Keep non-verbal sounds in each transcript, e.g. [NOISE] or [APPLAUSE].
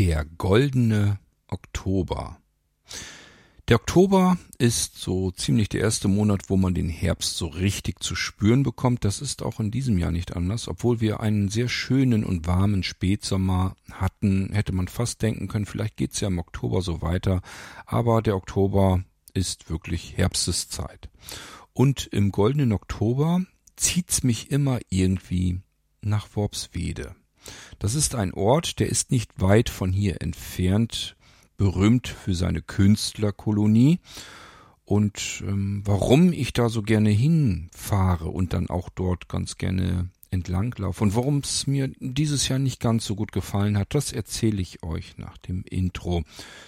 Der goldene Oktober. Der Oktober ist so ziemlich der erste Monat, wo man den Herbst so richtig zu spüren bekommt. Das ist auch in diesem Jahr nicht anders. Obwohl wir einen sehr schönen und warmen Spätsommer hatten, hätte man fast denken können, vielleicht geht's ja im Oktober so weiter. Aber der Oktober ist wirklich Herbsteszeit. Und im goldenen Oktober zieht's mich immer irgendwie nach Worpswede. Das ist ein Ort, der ist nicht weit von hier entfernt, berühmt für seine Künstlerkolonie. Und ähm, warum ich da so gerne hinfahre und dann auch dort ganz gerne entlanglaufe und warum es mir dieses Jahr nicht ganz so gut gefallen hat, das erzähle ich euch nach dem Intro.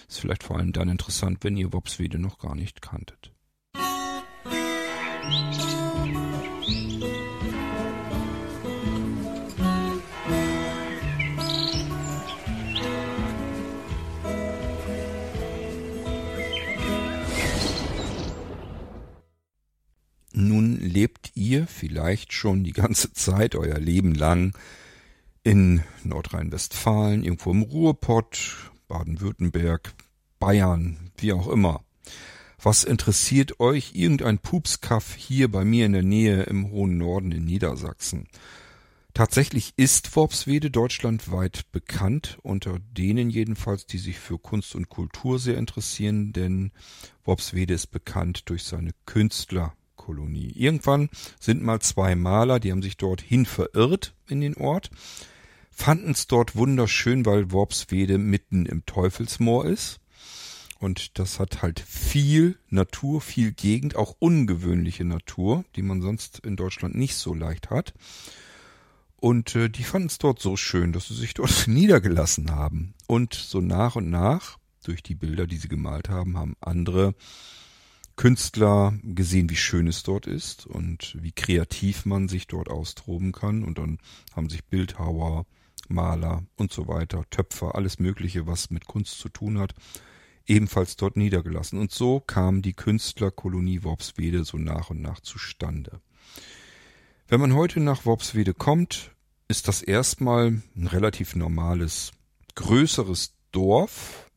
Ist vielleicht vor allem dann interessant, wenn ihr Wopswede noch gar nicht kanntet. Vielleicht schon die ganze [LAUGHS] Zeit, euer Leben lang, in Nordrhein-Westfalen, irgendwo im Ruhrpott, Baden-Württemberg, Bayern, wie auch immer. Was interessiert euch irgendein Pupskaff hier bei mir in der Nähe im hohen Norden in Niedersachsen? Tatsächlich ist Worpswede deutschlandweit bekannt, unter denen jedenfalls, die sich für Kunst und Kultur sehr interessieren, denn Worpswede ist bekannt durch seine Künstler Kolonie. Irgendwann sind mal zwei Maler, die haben sich dorthin verirrt in den Ort, fanden es dort wunderschön, weil Worpswede mitten im Teufelsmoor ist. Und das hat halt viel Natur, viel Gegend, auch ungewöhnliche Natur, die man sonst in Deutschland nicht so leicht hat. Und äh, die fanden es dort so schön, dass sie sich dort [LAUGHS] niedergelassen haben. Und so nach und nach, durch die Bilder, die sie gemalt haben, haben andere Künstler gesehen, wie schön es dort ist und wie kreativ man sich dort austoben kann. Und dann haben sich Bildhauer, Maler und so weiter, Töpfer, alles Mögliche, was mit Kunst zu tun hat, ebenfalls dort niedergelassen. Und so kam die Künstlerkolonie Worpswede so nach und nach zustande. Wenn man heute nach Worpswede kommt, ist das erstmal ein relativ normales, größeres Dorf,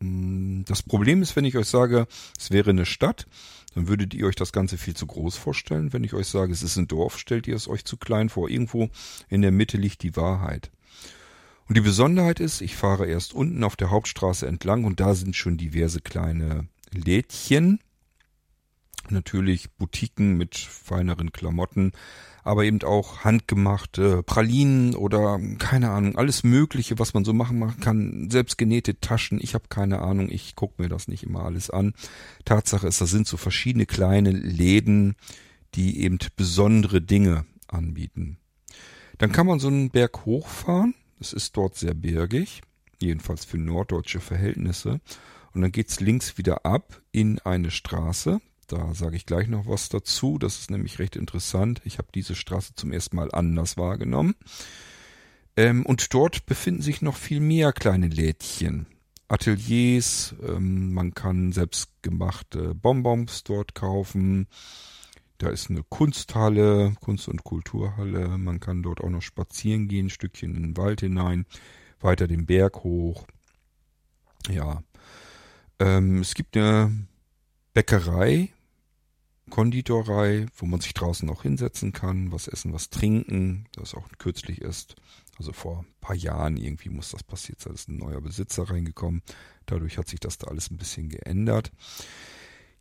das Problem ist, wenn ich euch sage, es wäre eine Stadt, dann würdet ihr euch das Ganze viel zu groß vorstellen. Wenn ich euch sage, es ist ein Dorf, stellt ihr es euch zu klein vor. Irgendwo in der Mitte liegt die Wahrheit. Und die Besonderheit ist, ich fahre erst unten auf der Hauptstraße entlang und da sind schon diverse kleine Lädchen. Natürlich Boutiquen mit feineren Klamotten, aber eben auch handgemachte Pralinen oder keine Ahnung, alles Mögliche, was man so machen kann, selbst genähte Taschen, ich habe keine Ahnung, ich gucke mir das nicht immer alles an. Tatsache ist, das sind so verschiedene kleine Läden, die eben besondere Dinge anbieten. Dann kann man so einen Berg hochfahren, es ist dort sehr bergig, jedenfalls für norddeutsche Verhältnisse, und dann geht's links wieder ab in eine Straße, da sage ich gleich noch was dazu. Das ist nämlich recht interessant. Ich habe diese Straße zum ersten Mal anders wahrgenommen. Ähm, und dort befinden sich noch viel mehr kleine Lädchen. Ateliers, ähm, man kann selbstgemachte Bonbons dort kaufen. Da ist eine Kunsthalle, Kunst- und Kulturhalle. Man kann dort auch noch spazieren gehen, ein Stückchen in den Wald hinein, weiter den Berg hoch. Ja. Ähm, es gibt eine Bäckerei, Konditorei, wo man sich draußen auch hinsetzen kann, was essen, was trinken, das auch kürzlich ist. Also vor ein paar Jahren irgendwie muss das passiert sein, ist ein neuer Besitzer reingekommen. Dadurch hat sich das da alles ein bisschen geändert.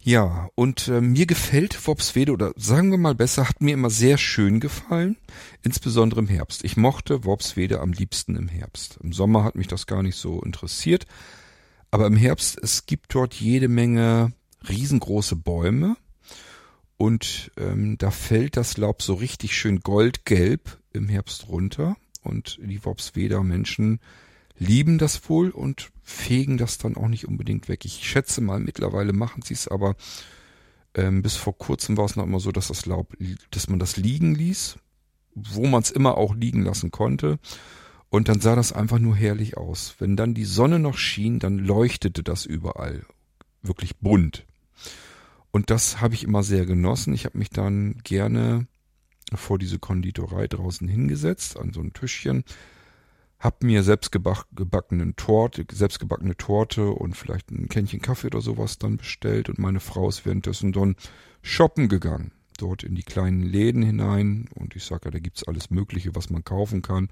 Ja, und äh, mir gefällt Worpswede, oder sagen wir mal besser, hat mir immer sehr schön gefallen, insbesondere im Herbst. Ich mochte Worpswede am liebsten im Herbst. Im Sommer hat mich das gar nicht so interessiert, aber im Herbst, es gibt dort jede Menge riesengroße Bäume, und ähm, da fällt das Laub so richtig schön goldgelb im Herbst runter. Und die Worpsweder Menschen lieben das wohl und fegen das dann auch nicht unbedingt weg. Ich schätze mal, mittlerweile machen sie es, aber ähm, bis vor kurzem war es noch immer so, dass das Laub, dass man das liegen ließ, wo man es immer auch liegen lassen konnte. Und dann sah das einfach nur herrlich aus. Wenn dann die Sonne noch schien, dann leuchtete das überall. Wirklich bunt. Und das habe ich immer sehr genossen. Ich habe mich dann gerne vor diese Konditorei draußen hingesetzt, an so ein Tischchen, hab mir selbstgebackene Torte, selbstgebackene Torte und vielleicht ein Kännchen Kaffee oder sowas dann bestellt und meine Frau ist währenddessen dann shoppen gegangen. Dort in die kleinen Läden hinein und ich sage ja, da gibt's alles Mögliche, was man kaufen kann.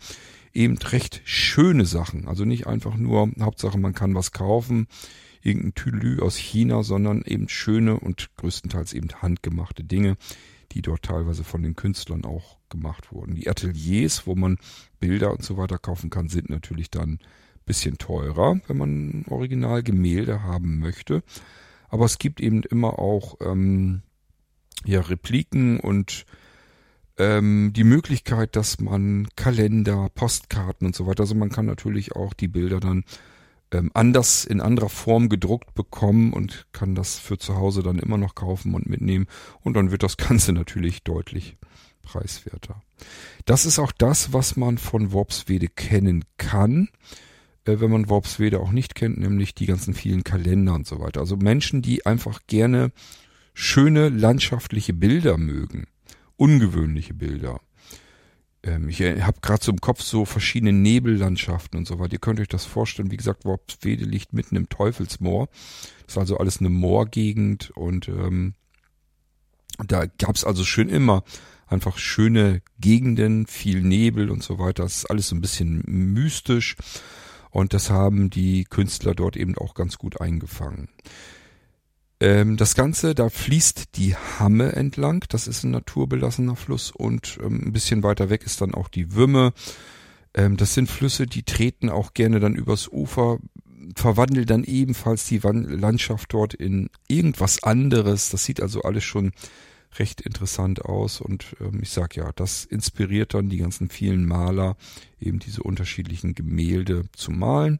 Eben recht schöne Sachen. Also nicht einfach nur, Hauptsache man kann was kaufen, irgendein Tülü aus China, sondern eben schöne und größtenteils eben handgemachte Dinge, die dort teilweise von den Künstlern auch gemacht wurden. Die Ateliers, wo man Bilder und so weiter kaufen kann, sind natürlich dann bisschen teurer, wenn man Originalgemälde haben möchte. Aber es gibt eben immer auch ähm, ja, Repliken und ähm, die Möglichkeit, dass man Kalender, Postkarten und so weiter, also man kann natürlich auch die Bilder dann ähm, anders in anderer Form gedruckt bekommen und kann das für zu Hause dann immer noch kaufen und mitnehmen und dann wird das [LAUGHS] Ganze natürlich deutlich preiswerter. Das ist auch das, was man von Worpswede kennen kann, äh, wenn man Worpswede auch nicht kennt, nämlich die ganzen vielen Kalender und so weiter. Also Menschen, die einfach gerne schöne landschaftliche Bilder mögen, ungewöhnliche Bilder. Ähm, ich äh, habe gerade so im Kopf so verschiedene Nebellandschaften und so weiter. Ihr könnt euch das vorstellen. Wie gesagt, Worpswede liegt mitten im Teufelsmoor. Das ist also alles eine Moorgegend und ähm, da gab's also schön immer einfach schöne Gegenden, viel Nebel und so weiter. Das ist alles so ein bisschen mystisch und das haben die Künstler dort eben auch ganz gut eingefangen. Ähm, das Ganze, da fließt die Hamme entlang, das ist ein naturbelassener Fluss und ähm, ein bisschen weiter weg ist dann auch die Wümme. Ähm, das sind Flüsse, die treten auch gerne dann übers Ufer, verwandeln dann ebenfalls die Landschaft dort in irgendwas anderes. Das sieht also alles schon recht interessant aus und ähm, ich sag ja, das inspiriert dann die ganzen vielen Maler, eben diese unterschiedlichen Gemälde zu malen.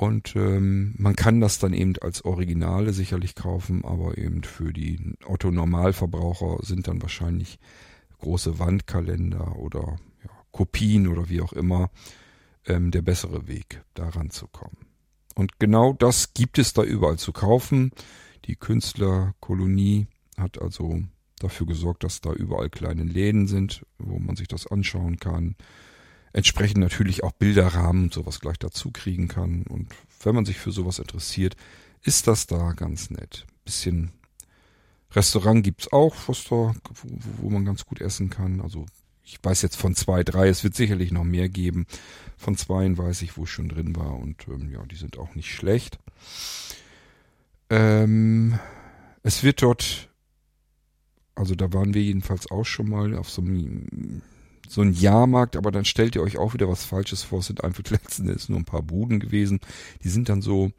Und ähm, man kann das dann eben als Originale sicherlich kaufen, aber eben für die Otto-Normalverbraucher sind dann wahrscheinlich große Wandkalender oder ja, Kopien oder wie auch immer ähm, der bessere Weg, daran zu kommen. Und genau das gibt es da überall zu kaufen. Die Künstlerkolonie hat also dafür gesorgt, dass da überall kleine Läden sind, wo man sich das anschauen kann. Entsprechend natürlich auch Bilderrahmen und sowas gleich dazu kriegen kann. Und wenn man sich für sowas interessiert, ist das da ganz nett. Bisschen Restaurant gibt's auch, was da, wo, man ganz gut essen kann. Also ich weiß jetzt von zwei, drei, es wird sicherlich noch mehr geben. Von zweien weiß ich, wo ich schon drin war und ähm, ja, die sind auch nicht schlecht. Ähm, es wird dort also da waren wir jedenfalls auch schon mal auf so einem so ein Jahrmarkt, aber dann stellt ihr euch auch wieder was Falsches vor. Es sind einfach letzten Endes nur ein paar Buden gewesen. Die sind dann so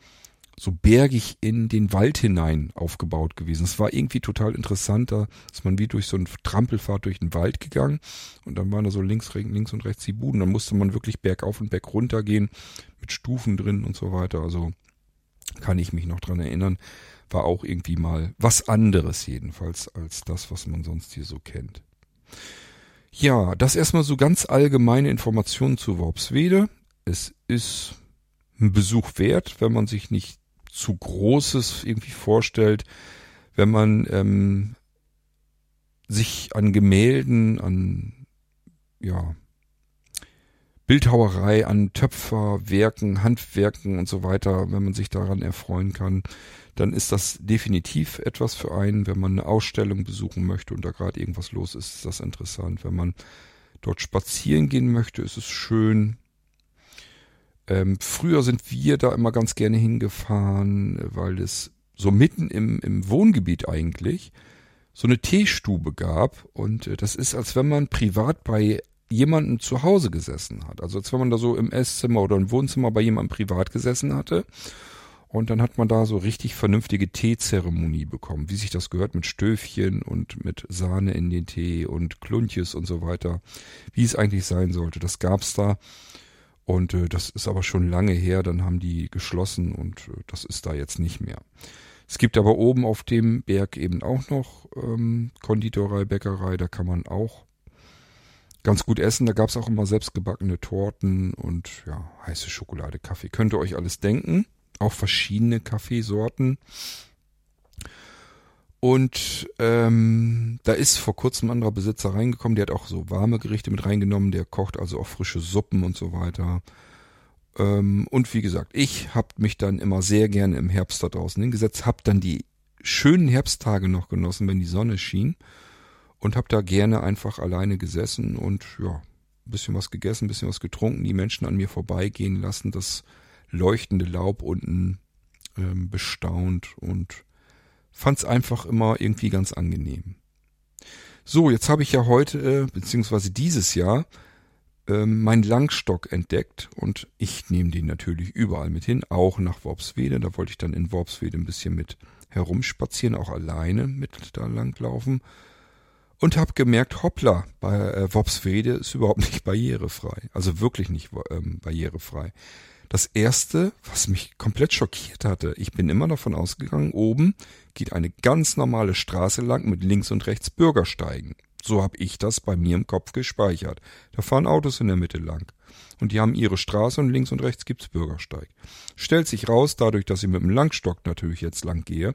so bergig in den Wald hinein aufgebaut gewesen. Es war irgendwie total interessant, da ist man wie durch so ein Trampelfahrt durch den Wald gegangen und dann waren da so links, links und rechts die Buden. Dann musste man wirklich bergauf und berg runter gehen mit Stufen drin und so weiter. Also kann ich mich noch dran erinnern war auch irgendwie mal was anderes jedenfalls als das, was man sonst hier so kennt. Ja, das erstmal so ganz allgemeine Informationen zu Worpswede. Es ist ein Besuch wert, wenn man sich nicht zu Großes irgendwie vorstellt, wenn man ähm, sich an Gemälden, an ja, Bildhauerei, an Töpferwerken, Handwerken und so weiter, wenn man sich daran erfreuen kann, dann ist das definitiv etwas für einen. Wenn man eine Ausstellung besuchen möchte und da gerade irgendwas los ist, ist das interessant. Wenn man dort spazieren gehen möchte, ist es schön. Ähm, früher sind wir da immer ganz gerne hingefahren, weil es so mitten im, im Wohngebiet eigentlich so eine Teestube gab. Und äh, das ist, als wenn man privat bei jemandem zu Hause gesessen hat. Also als wenn man da so im Esszimmer oder im Wohnzimmer bei jemandem privat gesessen hatte und dann hat man da so richtig vernünftige Teezeremonie bekommen, wie sich das gehört mit Stöfchen und mit Sahne in den Tee und Kluntjes und so weiter, wie es eigentlich sein sollte. Das gab's da. Und äh, das ist aber schon lange her, dann haben die geschlossen und äh, das ist da jetzt nicht mehr. Es gibt aber oben auf dem Berg eben auch noch ähm, Konditorei, Bäckerei, da kann man auch ganz gut essen. Da gab's auch immer selbstgebackene Torten und ja, heiße Schokolade, Kaffee. Könnt ihr euch alles denken auch verschiedene Kaffeesorten. Und ähm, da ist vor kurzem ein anderer Besitzer reingekommen, der hat auch so warme Gerichte mit reingenommen, der kocht also auch frische Suppen und so weiter. Ähm, und wie gesagt, ich habe mich dann immer sehr gerne im Herbst da draußen hingesetzt, habe dann die schönen Herbsttage noch genossen, wenn die Sonne schien und habe da gerne einfach alleine gesessen und ja, ein bisschen was gegessen, ein bisschen was getrunken, die Menschen an mir vorbeigehen lassen, das leuchtende Laub unten ähm, bestaunt und fand's einfach immer irgendwie ganz angenehm. So, jetzt habe ich ja heute, äh, beziehungsweise dieses Jahr, äh, meinen Langstock entdeckt und ich nehme den natürlich überall mit hin, auch nach Worpswede. Da wollte ich dann in Worpswede ein bisschen mit herumspazieren, auch alleine mit da langlaufen und habe gemerkt, hoppla, bei äh, Worpswede ist überhaupt nicht [LAUGHS] barrierefrei. Also wirklich nicht ähm, barrierefrei. Das erste, was mich komplett schockiert hatte, ich bin immer davon ausgegangen, oben geht eine ganz normale Straße lang mit links und rechts Bürgersteigen. So habe ich das bei mir im Kopf gespeichert. Da fahren Autos in der Mitte lang. Und die haben ihre Straße und links und rechts gibt's Bürgersteig. Stellt sich raus, dadurch, dass ich mit dem Langstock natürlich jetzt lang gehe,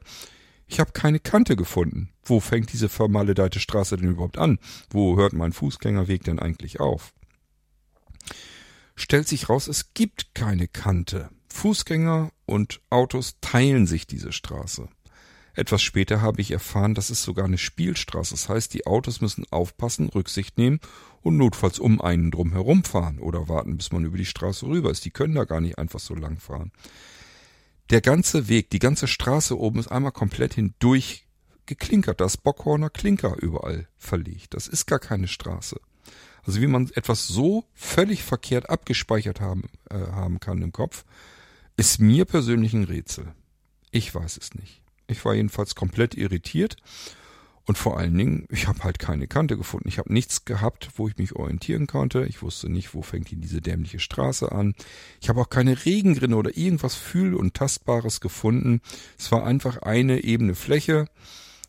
ich habe keine Kante gefunden. Wo fängt diese vermaledeite Straße denn überhaupt an? Wo hört mein Fußgängerweg denn eigentlich auf? stellt sich raus, es gibt keine Kante. Fußgänger und Autos teilen sich diese Straße. Etwas später habe ich erfahren, das ist sogar eine Spielstraße. Das heißt, die Autos müssen aufpassen, Rücksicht nehmen und notfalls um einen drum herumfahren oder warten, bis man über die Straße rüber ist. Die können da gar nicht einfach so lang fahren. Der ganze Weg, die ganze Straße oben ist einmal komplett hindurch geklinkert. Das Bockhorner Klinker überall verlegt. Das ist gar keine Straße. Also wie man etwas so völlig verkehrt abgespeichert haben, äh, haben kann im Kopf, ist mir persönlich ein Rätsel. Ich weiß es nicht. Ich war jedenfalls komplett irritiert und vor allen Dingen, ich habe halt keine Kante gefunden. Ich habe nichts gehabt, wo ich mich orientieren konnte. Ich wusste nicht, wo fängt hier diese dämliche Straße an. Ich habe auch keine Regenrinne oder irgendwas Fühl- und Tastbares gefunden. Es war einfach eine ebene Fläche,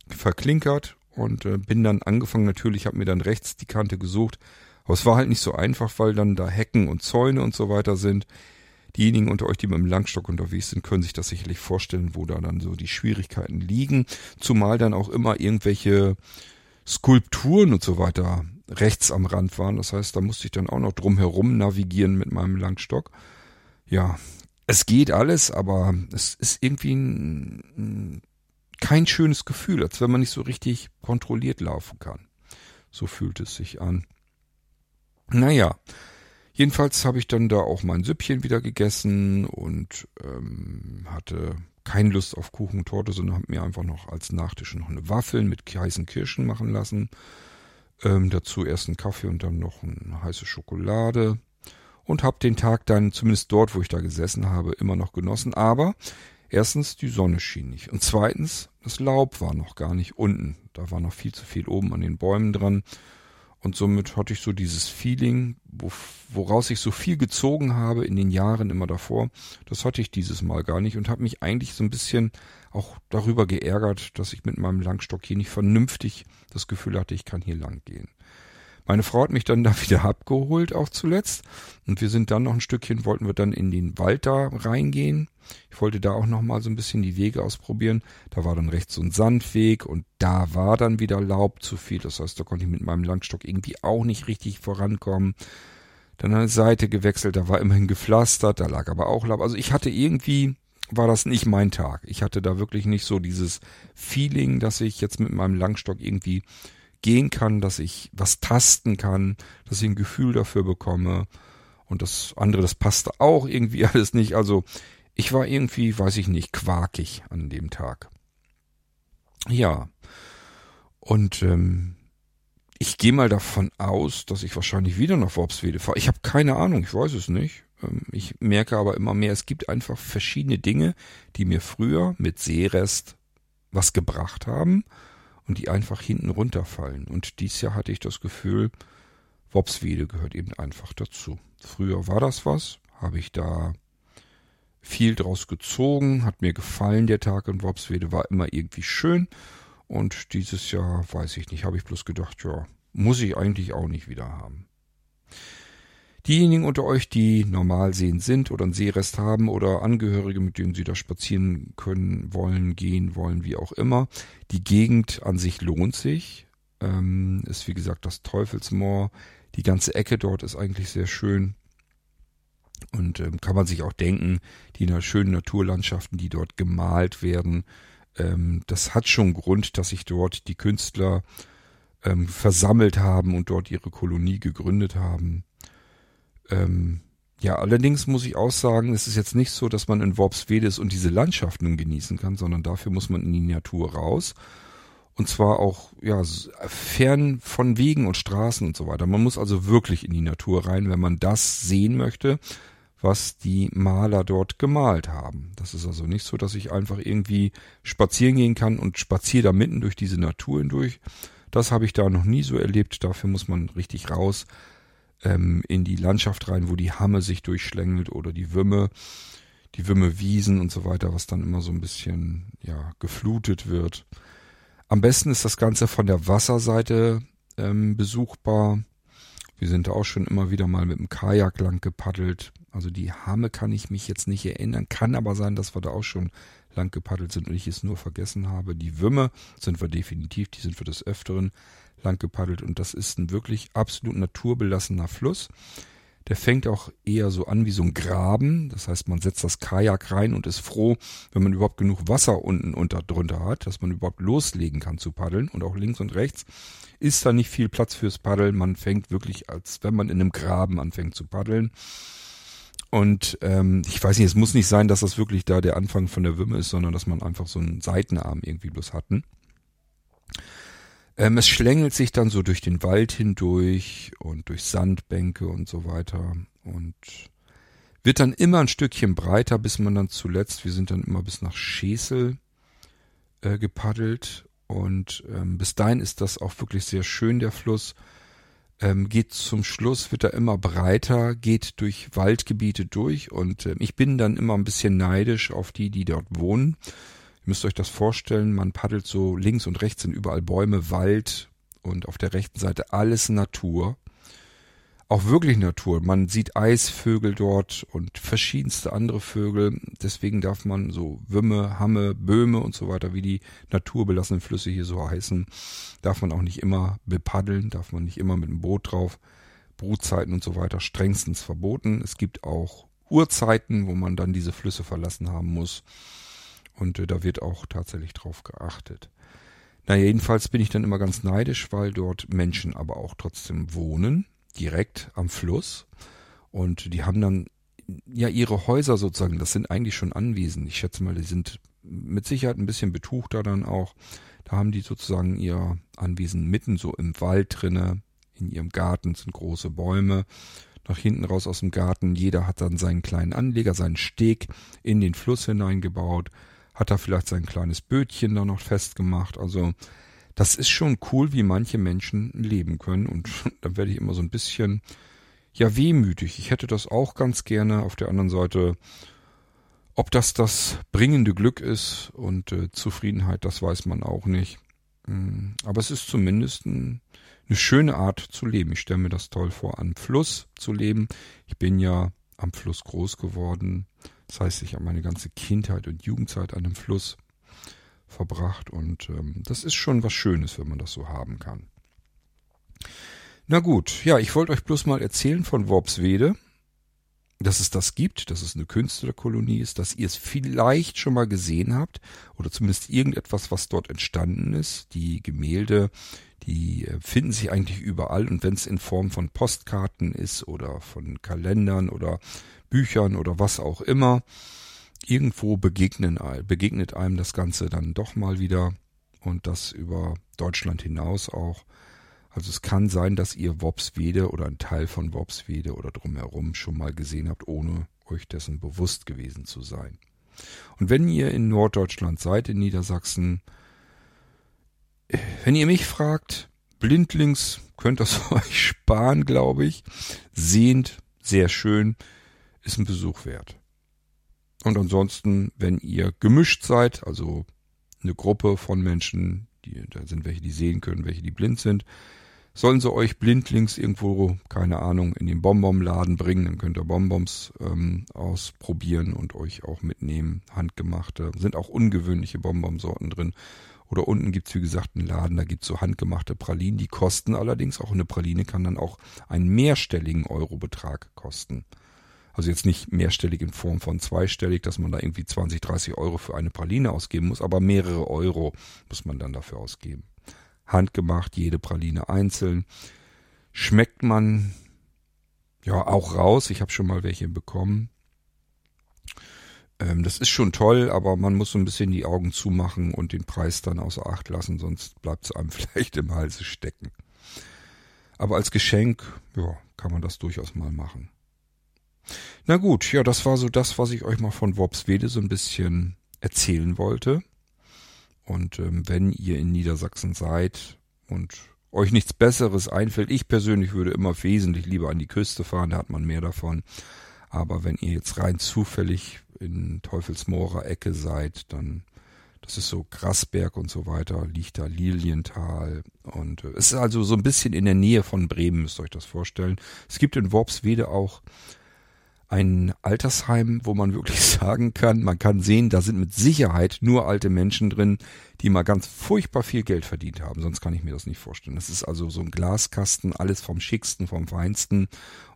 verklinkert und äh, bin dann angefangen natürlich, habe mir dann rechts die Kante gesucht, aber es war halt nicht so einfach, weil dann da Hecken und Zäune und so weiter sind. Diejenigen unter euch, die mit dem Langstock unterwegs sind, können sich das sicherlich vorstellen, wo da dann so die Schwierigkeiten liegen. Zumal dann auch immer irgendwelche Skulpturen und so weiter rechts am Rand waren. Das heißt, da musste ich dann auch noch drumherum navigieren mit meinem Langstock. Ja, es geht alles, aber es ist irgendwie ein, kein schönes Gefühl, als wenn man nicht so richtig kontrolliert laufen kann. So fühlt es sich an. Naja, jedenfalls habe ich dann da auch mein Süppchen wieder gegessen und ähm, hatte keine Lust auf Kuchen und Torte, sondern habe mir einfach noch als Nachtisch noch eine Waffeln mit heißen Kirschen machen lassen. Ähm, dazu erst einen Kaffee und dann noch eine heiße Schokolade. Und habe den Tag dann, zumindest dort, wo ich da gesessen habe, immer noch genossen. Aber erstens, die Sonne schien nicht. Und zweitens, das Laub war noch gar nicht unten. Da war noch viel zu viel oben an den Bäumen dran. Und somit hatte ich so dieses Feeling, woraus ich so viel gezogen habe in den Jahren immer davor, das hatte ich dieses Mal gar nicht und habe mich eigentlich so ein bisschen auch darüber geärgert, dass ich mit meinem Langstock hier nicht vernünftig das Gefühl hatte, ich kann hier lang gehen. Meine Frau hat mich dann da [LAUGHS] wieder abgeholt, auch zuletzt. Und wir sind dann noch ein Stückchen, wollten wir dann in den Wald da reingehen. Ich wollte da auch noch mal so ein bisschen die Wege ausprobieren. Da war dann rechts so ein Sandweg und da war dann wieder Laub zu viel. Das heißt, da konnte ich mit meinem Langstock irgendwie auch nicht richtig vorankommen. Dann eine Seite gewechselt, da war immerhin gepflastert, da lag aber auch Laub. Also ich hatte irgendwie, war das nicht mein Tag. Ich hatte da wirklich nicht so dieses Feeling, dass ich jetzt mit meinem Langstock irgendwie gehen kann, dass ich was tasten kann, dass ich ein Gefühl dafür bekomme. Und das andere, das passte auch irgendwie [LAUGHS] alles nicht. Also ich war irgendwie, weiß ich nicht, quakig an dem Tag. Ja. Und ähm, ich gehe mal davon aus, dass ich wahrscheinlich wieder nach Worpswede fahre. Ich habe keine Ahnung, ich weiß es nicht. Ähm, ich merke aber immer mehr, es gibt einfach verschiedene Dinge, die mir früher mit Seerest was gebracht haben und die einfach hinten runterfallen. Und dies Jahr hatte ich das Gefühl, Wopswede gehört eben einfach dazu. Früher war das was, habe ich da viel draus gezogen, hat mir gefallen, der Tag in Wopswede war immer irgendwie schön. Und dieses Jahr, weiß ich nicht, habe ich bloß gedacht, ja, muss ich eigentlich auch nicht wieder haben. Diejenigen unter euch, die normal sehend sind oder einen Sehrest haben oder Angehörige, mit denen sie da spazieren können, wollen, gehen wollen, wie auch immer. Die Gegend an sich lohnt sich. Ähm, ist wie gesagt das Teufelsmoor. Die ganze Ecke dort ist eigentlich sehr schön. Und ähm, kann man sich auch denken, die schönen Naturlandschaften, die dort gemalt werden, ähm, das hat schon Grund, dass sich dort die Künstler ähm, versammelt haben und dort ihre Kolonie gegründet haben. Ähm, ja, allerdings muss ich auch sagen, es ist jetzt nicht so, dass man in Worpswede ist und diese Landschaften genießen kann, sondern dafür muss man in die Natur raus. Und zwar auch, ja, fern von Wegen und Straßen und so weiter. Man muss also wirklich in die Natur rein, wenn man das sehen möchte, was die Maler dort gemalt haben. Das ist also nicht so, dass ich einfach irgendwie spazieren gehen kann und spaziere da mitten durch diese Natur hindurch. Das habe ich da noch nie so erlebt. Dafür muss man richtig raus ähm, in die Landschaft rein, wo die Hamme sich durchschlängelt oder die Wümme, die Wümme Wiesen und so weiter, was dann immer so ein bisschen ja geflutet wird. Am besten ist das Ganze von der Wasserseite ähm, besuchbar. Wir sind da auch schon immer wieder mal mit dem Kajak lang gepaddelt. Also die Hamme kann ich mich jetzt nicht erinnern, kann aber sein, dass wir da auch schon lang gepaddelt sind und ich es nur vergessen habe. Die Wümme sind wir definitiv, die sind wir des Öfteren lang gepaddelt und das ist ein wirklich absolut naturbelassener Fluss. Der fängt auch eher so an wie so ein Graben. Das heißt, man setzt das Kajak rein und ist froh, wenn man überhaupt genug Wasser unten unter drunter hat, dass man überhaupt loslegen kann zu paddeln. Und auch links und rechts ist da nicht viel Platz fürs Paddeln. Man fängt wirklich, als wenn man in einem Graben anfängt zu paddeln. Und ähm, ich weiß nicht, es muss nicht sein, dass das wirklich da der Anfang von der Wümme ist, sondern dass man einfach so einen Seitenarm irgendwie bloß hatten. Ähm, es schlängelt sich dann so durch den Wald hindurch und durch Sandbänke und so weiter und wird dann immer ein Stückchen breiter, bis man dann zuletzt, wir sind dann immer bis nach Schesel äh, gepaddelt und ähm, bis dahin ist das auch wirklich sehr schön, der Fluss. Ähm, geht zum Schluss, wird er immer breiter, geht durch Waldgebiete durch und äh, ich bin dann immer ein bisschen neidisch auf die, die dort wohnen müsst euch das vorstellen, man paddelt so links und rechts sind überall Bäume, Wald und auf der rechten Seite alles Natur. Auch wirklich Natur. Man sieht Eisvögel dort und verschiedenste andere Vögel. Deswegen darf man so Wümme, Hamme, Böhme und so weiter, wie die naturbelassenen Flüsse hier so heißen, darf man auch nicht immer bepaddeln, darf man nicht immer mit dem Boot drauf. Brutzeiten und so weiter strengstens verboten. Es gibt auch Uhrzeiten, wo man dann diese Flüsse verlassen haben muss. Und äh, da wird auch tatsächlich drauf geachtet. Naja, jedenfalls bin ich dann immer ganz neidisch, weil dort Menschen aber auch trotzdem wohnen, direkt am Fluss. Und die haben dann ja ihre Häuser sozusagen, das sind eigentlich schon Anwesen. Ich schätze mal, die sind mit Sicherheit ein bisschen betuchter dann auch. Da haben die sozusagen ihr Anwesen mitten so im Wald drinne. In ihrem Garten sind große Bäume. Nach hinten raus aus dem Garten. Jeder hat dann seinen kleinen Anleger, seinen Steg in den Fluss hineingebaut hat er vielleicht sein kleines Bötchen da noch festgemacht. Also das ist schon cool, wie manche Menschen leben können. Und [LAUGHS] dann werde ich immer so ein bisschen, ja, wehmütig. Ich hätte das auch ganz gerne. Auf der anderen Seite, ob das das bringende Glück ist und äh, Zufriedenheit, das weiß man auch nicht. Hm, aber es ist zumindest ein, eine schöne Art zu leben. Ich stelle mir das toll vor, am Fluss zu leben. Ich bin ja am Fluss groß geworden. Das heißt, ich habe meine ganze Kindheit und Jugendzeit an dem Fluss verbracht und ähm, das ist schon was Schönes, wenn man das so haben kann. Na gut, ja, ich wollte euch bloß mal erzählen von Worpswede, dass es das gibt, dass es eine Künstlerkolonie ist, dass ihr es vielleicht schon mal gesehen habt oder zumindest irgendetwas, was dort entstanden ist. Die Gemälde, die äh, finden sich eigentlich überall und wenn es in Form von Postkarten ist oder von Kalendern oder Büchern oder was auch immer. Irgendwo begegnen, begegnet einem das Ganze dann doch mal wieder und das über Deutschland hinaus auch. Also es kann sein, dass ihr Wopswede oder ein Teil von Wopswede oder drumherum schon mal gesehen habt, ohne euch dessen bewusst gewesen zu sein. Und wenn ihr in Norddeutschland seid, in Niedersachsen, wenn ihr mich fragt, blindlings könnt das [LAUGHS] euch sparen, glaube ich. Sehend, sehr schön ist ein Besuch wert. Und ansonsten, wenn ihr gemischt seid, also eine Gruppe von Menschen, die, da sind welche, die sehen können, welche, die blind sind, Sollen sie euch blindlings irgendwo, keine Ahnung, in den Bonbonladen bringen, dann könnt ihr Bonbons ähm, ausprobieren und euch auch mitnehmen. Handgemachte. Sind auch ungewöhnliche Bonbonsorten drin. Oder unten gibt's wie gesagt, einen Laden, da gibt's so handgemachte Pralinen. Die kosten allerdings, auch eine Praline kann dann auch einen mehrstelligen Eurobetrag kosten. Also jetzt nicht mehrstellig in Form von zweistellig, dass man da irgendwie 20, 30 Euro für eine Praline ausgeben muss, aber mehrere Euro muss man dann dafür ausgeben handgemacht, jede Praline einzeln. Schmeckt man ja auch raus. Ich habe schon mal welche bekommen. Ähm, das ist schon toll, aber man muss so ein bisschen die Augen zumachen und den Preis dann außer Acht lassen, sonst bleibt es einem [LAUGHS] vielleicht im Halse stecken. Aber als Geschenk, ja, kann man das durchaus mal machen. Na gut, ja, das war so das, was ich euch mal von Worpswede so ein bisschen erzählen wollte. Und ähm, wenn ihr in Niedersachsen seid und euch nichts Besseres einfällt, ich persönlich würde immer wesentlich lieber an die Küste fahren, da hat man mehr davon. Aber wenn ihr jetzt rein zufällig in Teufelsmoorer Ecke seid, dann das ist so Grasberg und so weiter, liegt da Lilienthal und äh, es ist also so ein bisschen in der Nähe von Bremen, müsst ihr euch das vorstellen. Es gibt in Worpswede auch ein Altersheim, wo man wirklich [LAUGHS] sagen kann, man kann sehen, da sind mit Sicherheit nur alte Menschen drin, die mal ganz furchtbar viel Geld verdient haben. Sonst kann ich mir das nicht vorstellen. Das ist also so ein Glaskasten, alles vom schicksten, vom feinsten.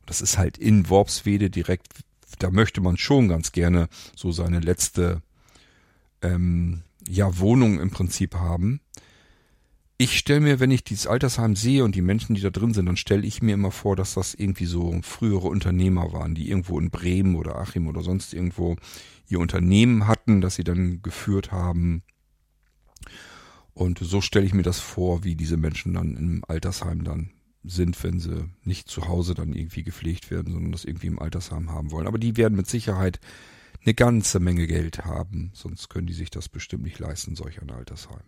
Das ist halt in Worpswede direkt, da möchte man schon ganz gerne so seine letzte ähm, ja, Wohnung im Prinzip haben ich stelle mir, wenn ich dieses Altersheim sehe und die Menschen, die da drin sind, dann stelle ich mir immer vor, dass das irgendwie so frühere Unternehmer waren, die irgendwo in Bremen oder Achim oder sonst irgendwo ihr Unternehmen hatten, das sie dann geführt haben. Und so stelle ich mir das vor, wie diese Menschen dann im Altersheim dann sind, wenn sie nicht zu Hause dann irgendwie gepflegt werden, sondern das irgendwie im Altersheim haben wollen. Aber die werden mit Sicherheit eine ganze Menge Geld haben, sonst können die sich das bestimmt nicht leisten, solch ein Altersheim.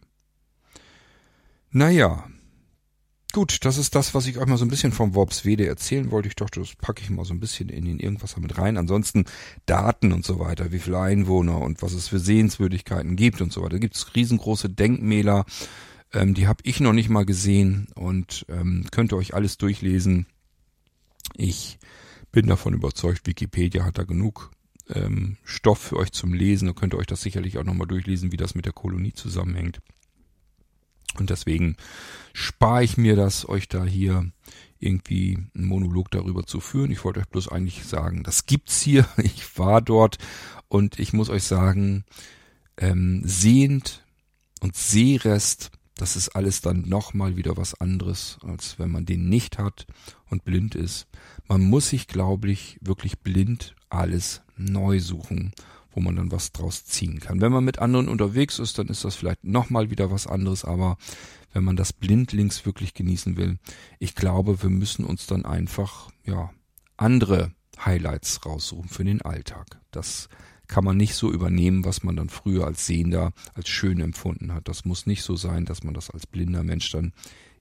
Naja. Gut, das ist das, was ich euch mal so ein bisschen vom Worpswede erzählen wollte. Ich dachte, das packe ich mal so ein bisschen in den irgendwas mit rein. Ansonsten Daten und so weiter, wie viele Einwohner und was es für Sehenswürdigkeiten gibt und so weiter. Da gibt es riesengroße Denkmäler, ähm, die habe ich noch nicht mal gesehen und ähm, könnt ihr euch alles durchlesen. Ich bin davon überzeugt, Wikipedia hat da genug ähm, Stoff für euch zum Lesen. Da könnt ihr euch das sicherlich auch nochmal durchlesen, wie das mit der Kolonie zusammenhängt. Und deswegen spare ich mir das, euch da hier irgendwie einen Monolog darüber zu führen. Ich wollte euch bloß eigentlich sagen, das gibt's hier. [LAUGHS] Ich war dort und ich muss euch sagen, ähm, sehend und Sehrest, das ist alles dann nochmal wieder was anderes, als wenn man den nicht hat und blind ist. Man muss sich, glaube ich, wirklich blind alles neu suchen wo man dann was draus ziehen kann. Wenn man mit anderen unterwegs ist, dann ist das vielleicht nochmal wieder was anderes, aber wenn man das blindlings wirklich genießen will, ich glaube, wir müssen uns dann einfach, ja, andere Highlights raussuchen für den Alltag. Das kann man nicht so übernehmen, was man dann früher als Sehender als schön empfunden hat. Das muss nicht so sein, dass man das als blinder Mensch dann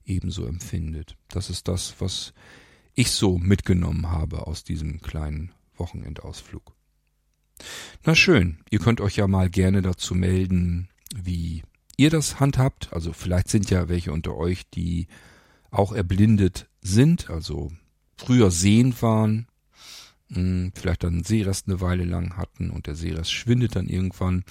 ebenso empfindet. Das ist das, was ich so mitgenommen habe aus diesem kleinen Wochenendausflug. Na schön, ihr könnt euch ja mal gerne dazu melden, wie ihr das handhabt. Also vielleicht sind ja welche unter euch, die auch erblindet sind, also früher sehend waren, hm, vielleicht dann Sehrest eine Weile lang hatten und der Sehrest schwindet dann irgendwann.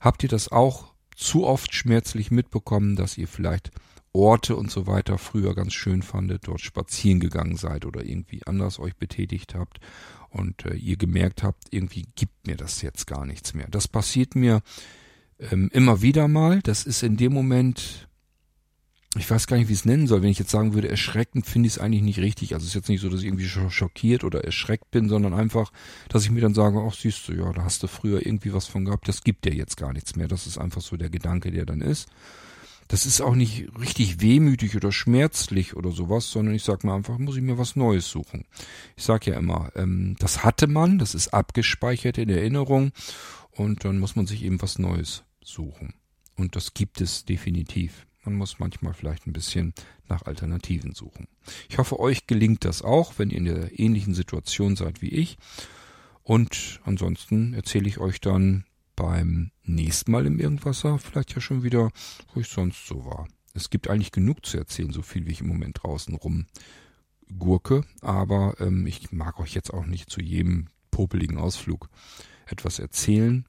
Habt ihr das auch zu oft schmerzlich mitbekommen, dass ihr vielleicht Orte und so weiter früher ganz schön fandet, dort spazieren gegangen seid oder irgendwie anders euch betätigt habt und äh, ihr gemerkt habt, irgendwie gibt mir das jetzt gar nichts mehr. Das passiert mir ähm, immer wieder mal. Das ist in dem Moment, ich weiß gar nicht, wie es nennen soll. Wenn ich jetzt sagen würde, erschreckend, finde ich es eigentlich nicht richtig. Also es ist jetzt nicht so, dass ich irgendwie schockiert oder erschreckt bin, sondern einfach, dass ich mir dann sage, ach siehst du, ja, da hast du früher irgendwie was von gehabt, das gibt dir jetzt gar nichts mehr. Das ist einfach so der Gedanke, der dann ist. Das ist auch nicht richtig wehmütig oder schmerzlich oder sowas, sondern ich sag mal einfach, muss ich mir was Neues suchen. Ich sag ja immer, ähm, das hatte man, das ist abgespeichert in Erinnerung und dann muss man sich eben was Neues suchen. Und das gibt es definitiv. Man muss manchmal vielleicht ein bisschen nach Alternativen suchen. Ich hoffe, euch gelingt das auch, wenn ihr in der ähnlichen Situation seid wie ich. Und ansonsten erzähle ich euch dann beim nächsten Mal im Irgendwasser vielleicht ja schon wieder, wo ich sonst so war. Es gibt eigentlich genug zu erzählen, so viel wie ich im Moment draußen rum gurke, aber ähm, ich mag euch jetzt auch nicht zu jedem popeligen Ausflug etwas erzählen.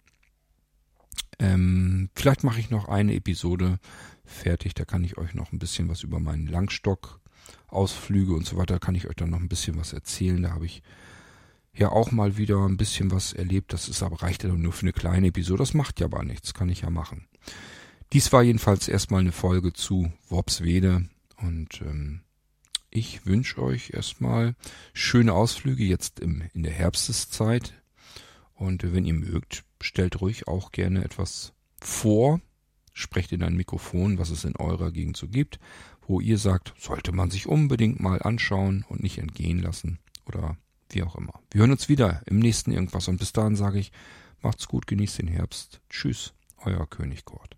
Ähm, vielleicht mache ich noch eine Episode fertig, da kann ich euch noch ein bisschen was über meinen Langstock, Ausflüge und so weiter, kann ich euch dann noch ein bisschen was erzählen. Da habe ich ja auch mal wieder ein bisschen was erlebt. Das ist aber reicht ja nur für eine kleine Episode. Das macht ja aber nichts, kann ich ja machen. Dies war jedenfalls erstmal eine Folge zu Worpswede und ähm, ich wünsche euch erstmal schöne Ausflüge jetzt im, in der Herbsteszeit. Und wenn ihr mögt, stellt ruhig auch gerne etwas vor. Sprecht in ein Mikrofon, was es in eurer Gegend so gibt, wo ihr sagt, sollte man sich unbedingt mal anschauen und nicht entgehen lassen. Oder wie auch immer. Wir hören uns wieder im nächsten irgendwas und bis dahin sage ich, macht's gut, genießt den Herbst. Tschüss, euer König Kurt.